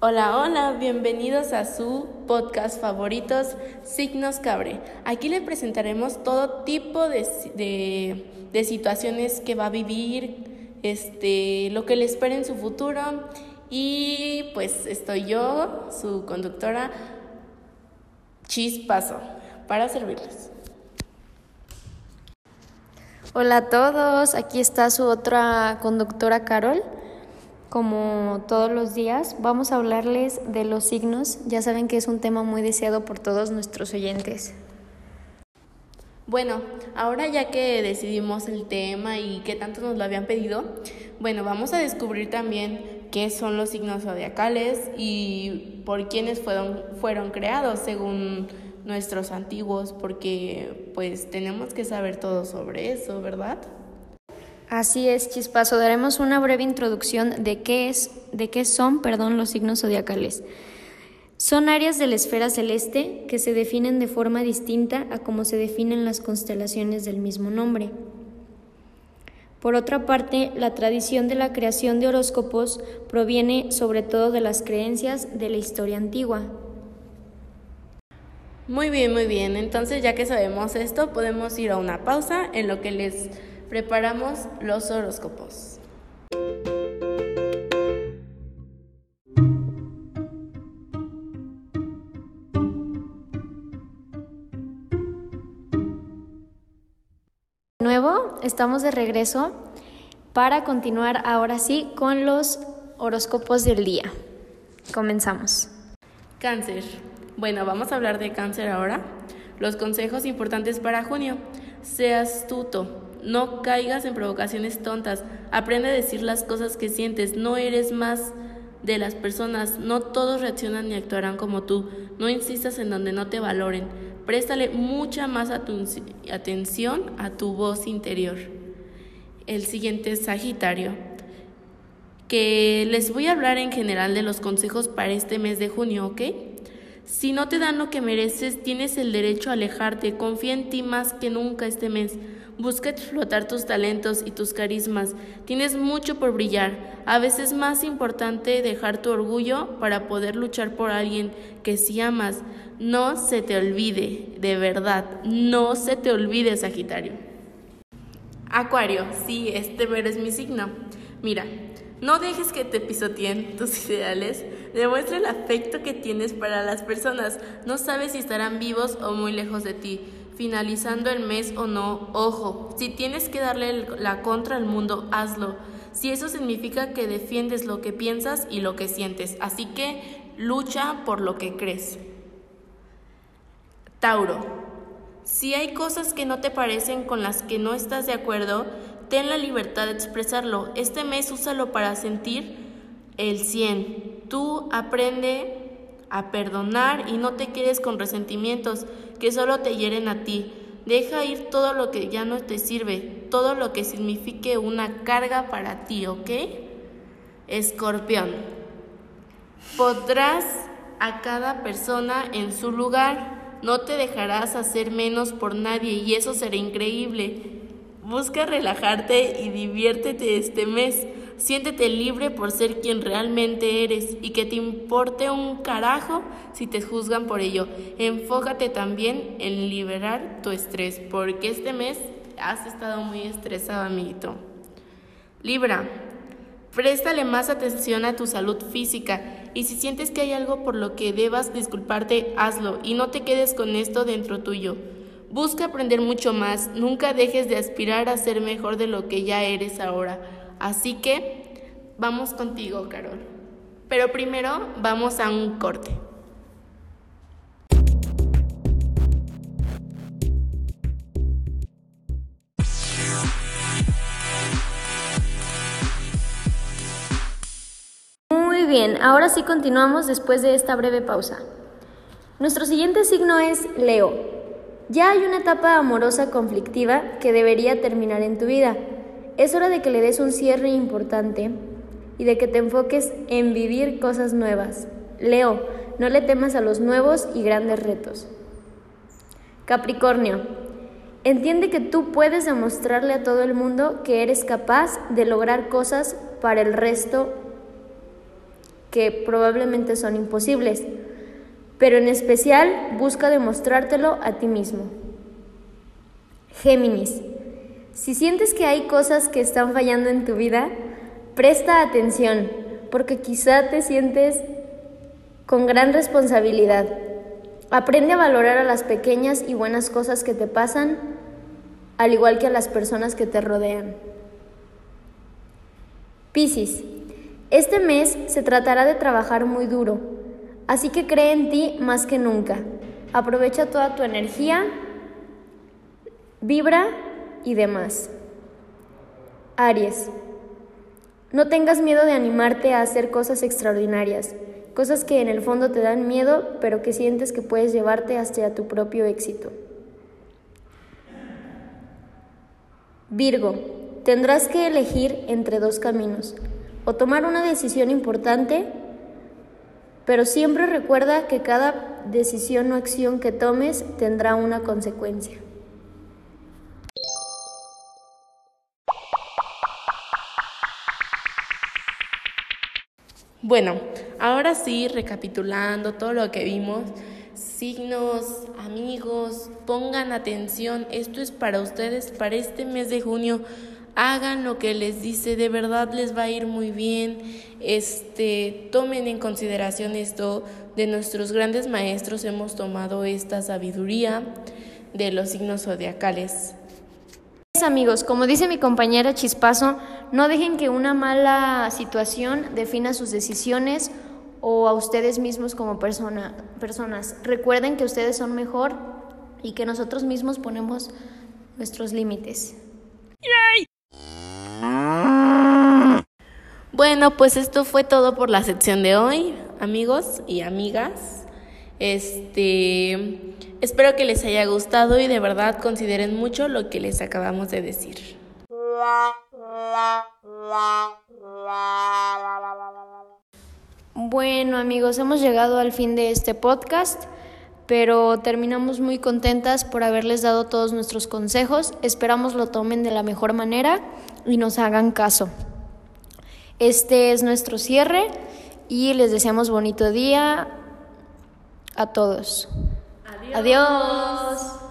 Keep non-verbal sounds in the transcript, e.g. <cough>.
Hola, hola, bienvenidos a su podcast favoritos, Signos Cabre. Aquí le presentaremos todo tipo de, de, situaciones que va a vivir, este, lo que le espera en su futuro. Y pues estoy yo, su conductora Chispazo, para servirles. Hola a todos, aquí está su otra conductora Carol. Como todos los días, vamos a hablarles de los signos. Ya saben que es un tema muy deseado por todos nuestros oyentes. Bueno, ahora ya que decidimos el tema y qué tanto nos lo habían pedido, bueno, vamos a descubrir también qué son los signos zodiacales y por quiénes fueron, fueron creados según nuestros antiguos, porque pues tenemos que saber todo sobre eso, ¿verdad? Así es, Chispazo. Daremos una breve introducción de qué, es, de qué son perdón, los signos zodiacales. Son áreas de la esfera celeste que se definen de forma distinta a como se definen las constelaciones del mismo nombre. Por otra parte, la tradición de la creación de horóscopos proviene sobre todo de las creencias de la historia antigua. Muy bien, muy bien. Entonces, ya que sabemos esto, podemos ir a una pausa en lo que les Preparamos los horóscopos. De nuevo, estamos de regreso para continuar ahora sí con los horóscopos del día. Comenzamos. Cáncer. Bueno, vamos a hablar de cáncer ahora. Los consejos importantes para junio. Sea astuto, no caigas en provocaciones tontas. Aprende a decir las cosas que sientes. No eres más de las personas. No todos reaccionan ni actuarán como tú. No insistas en donde no te valoren. Préstale mucha más atención a tu voz interior. El siguiente es Sagitario. Que les voy a hablar en general de los consejos para este mes de junio, ¿ok? Si no te dan lo que mereces, tienes el derecho a alejarte. Confía en ti más que nunca este mes. Busca explotar tus talentos y tus carismas. Tienes mucho por brillar. A veces es más importante dejar tu orgullo para poder luchar por alguien que si amas. No se te olvide, de verdad, no se te olvide, Sagitario. Acuario, sí, este mero es mi signo. Mira, no dejes que te pisoteen tus <laughs> ideales. Demuestra el afecto que tienes para las personas. No sabes si estarán vivos o muy lejos de ti finalizando el mes o no, ojo, si tienes que darle la contra al mundo, hazlo. Si eso significa que defiendes lo que piensas y lo que sientes, así que lucha por lo que crees. Tauro, si hay cosas que no te parecen con las que no estás de acuerdo, ten la libertad de expresarlo. Este mes úsalo para sentir el 100. Tú aprende a perdonar y no te quedes con resentimientos que solo te hieren a ti. Deja ir todo lo que ya no te sirve, todo lo que signifique una carga para ti, ¿ok? Escorpión. Podrás a cada persona en su lugar, no te dejarás hacer menos por nadie y eso será increíble. Busca relajarte y diviértete este mes. Siéntete libre por ser quien realmente eres y que te importe un carajo si te juzgan por ello. Enfócate también en liberar tu estrés porque este mes has estado muy estresado, amiguito. Libra, préstale más atención a tu salud física y si sientes que hay algo por lo que debas disculparte, hazlo y no te quedes con esto dentro tuyo. Busca aprender mucho más, nunca dejes de aspirar a ser mejor de lo que ya eres ahora. Así que vamos contigo, Carol. Pero primero vamos a un corte. Muy bien, ahora sí continuamos después de esta breve pausa. Nuestro siguiente signo es Leo. Ya hay una etapa amorosa conflictiva que debería terminar en tu vida. Es hora de que le des un cierre importante y de que te enfoques en vivir cosas nuevas. Leo, no le temas a los nuevos y grandes retos. Capricornio, entiende que tú puedes demostrarle a todo el mundo que eres capaz de lograr cosas para el resto que probablemente son imposibles, pero en especial busca demostrártelo a ti mismo. Géminis, si sientes que hay cosas que están fallando en tu vida, presta atención, porque quizá te sientes con gran responsabilidad. Aprende a valorar a las pequeñas y buenas cosas que te pasan, al igual que a las personas que te rodean. Piscis, este mes se tratará de trabajar muy duro, así que cree en ti más que nunca. Aprovecha toda tu energía, vibra y demás. Aries, no tengas miedo de animarte a hacer cosas extraordinarias, cosas que en el fondo te dan miedo, pero que sientes que puedes llevarte hacia tu propio éxito. Virgo, tendrás que elegir entre dos caminos o tomar una decisión importante, pero siempre recuerda que cada decisión o acción que tomes tendrá una consecuencia. Bueno, ahora sí, recapitulando todo lo que vimos, signos, amigos, pongan atención, esto es para ustedes, para este mes de junio hagan lo que les dice, de verdad les va a ir muy bien. Este, tomen en consideración esto de nuestros grandes maestros hemos tomado esta sabiduría de los signos zodiacales. Amigos, como dice mi compañera Chispazo, no dejen que una mala situación defina sus decisiones o a ustedes mismos como persona, personas. Recuerden que ustedes son mejor y que nosotros mismos ponemos nuestros límites. Bueno, pues esto fue todo por la sección de hoy, amigos y amigas. Este, espero que les haya gustado y de verdad consideren mucho lo que les acabamos de decir. Bueno, amigos, hemos llegado al fin de este podcast, pero terminamos muy contentas por haberles dado todos nuestros consejos. Esperamos lo tomen de la mejor manera y nos hagan caso. Este es nuestro cierre y les deseamos bonito día a todos. Adiós. Adiós.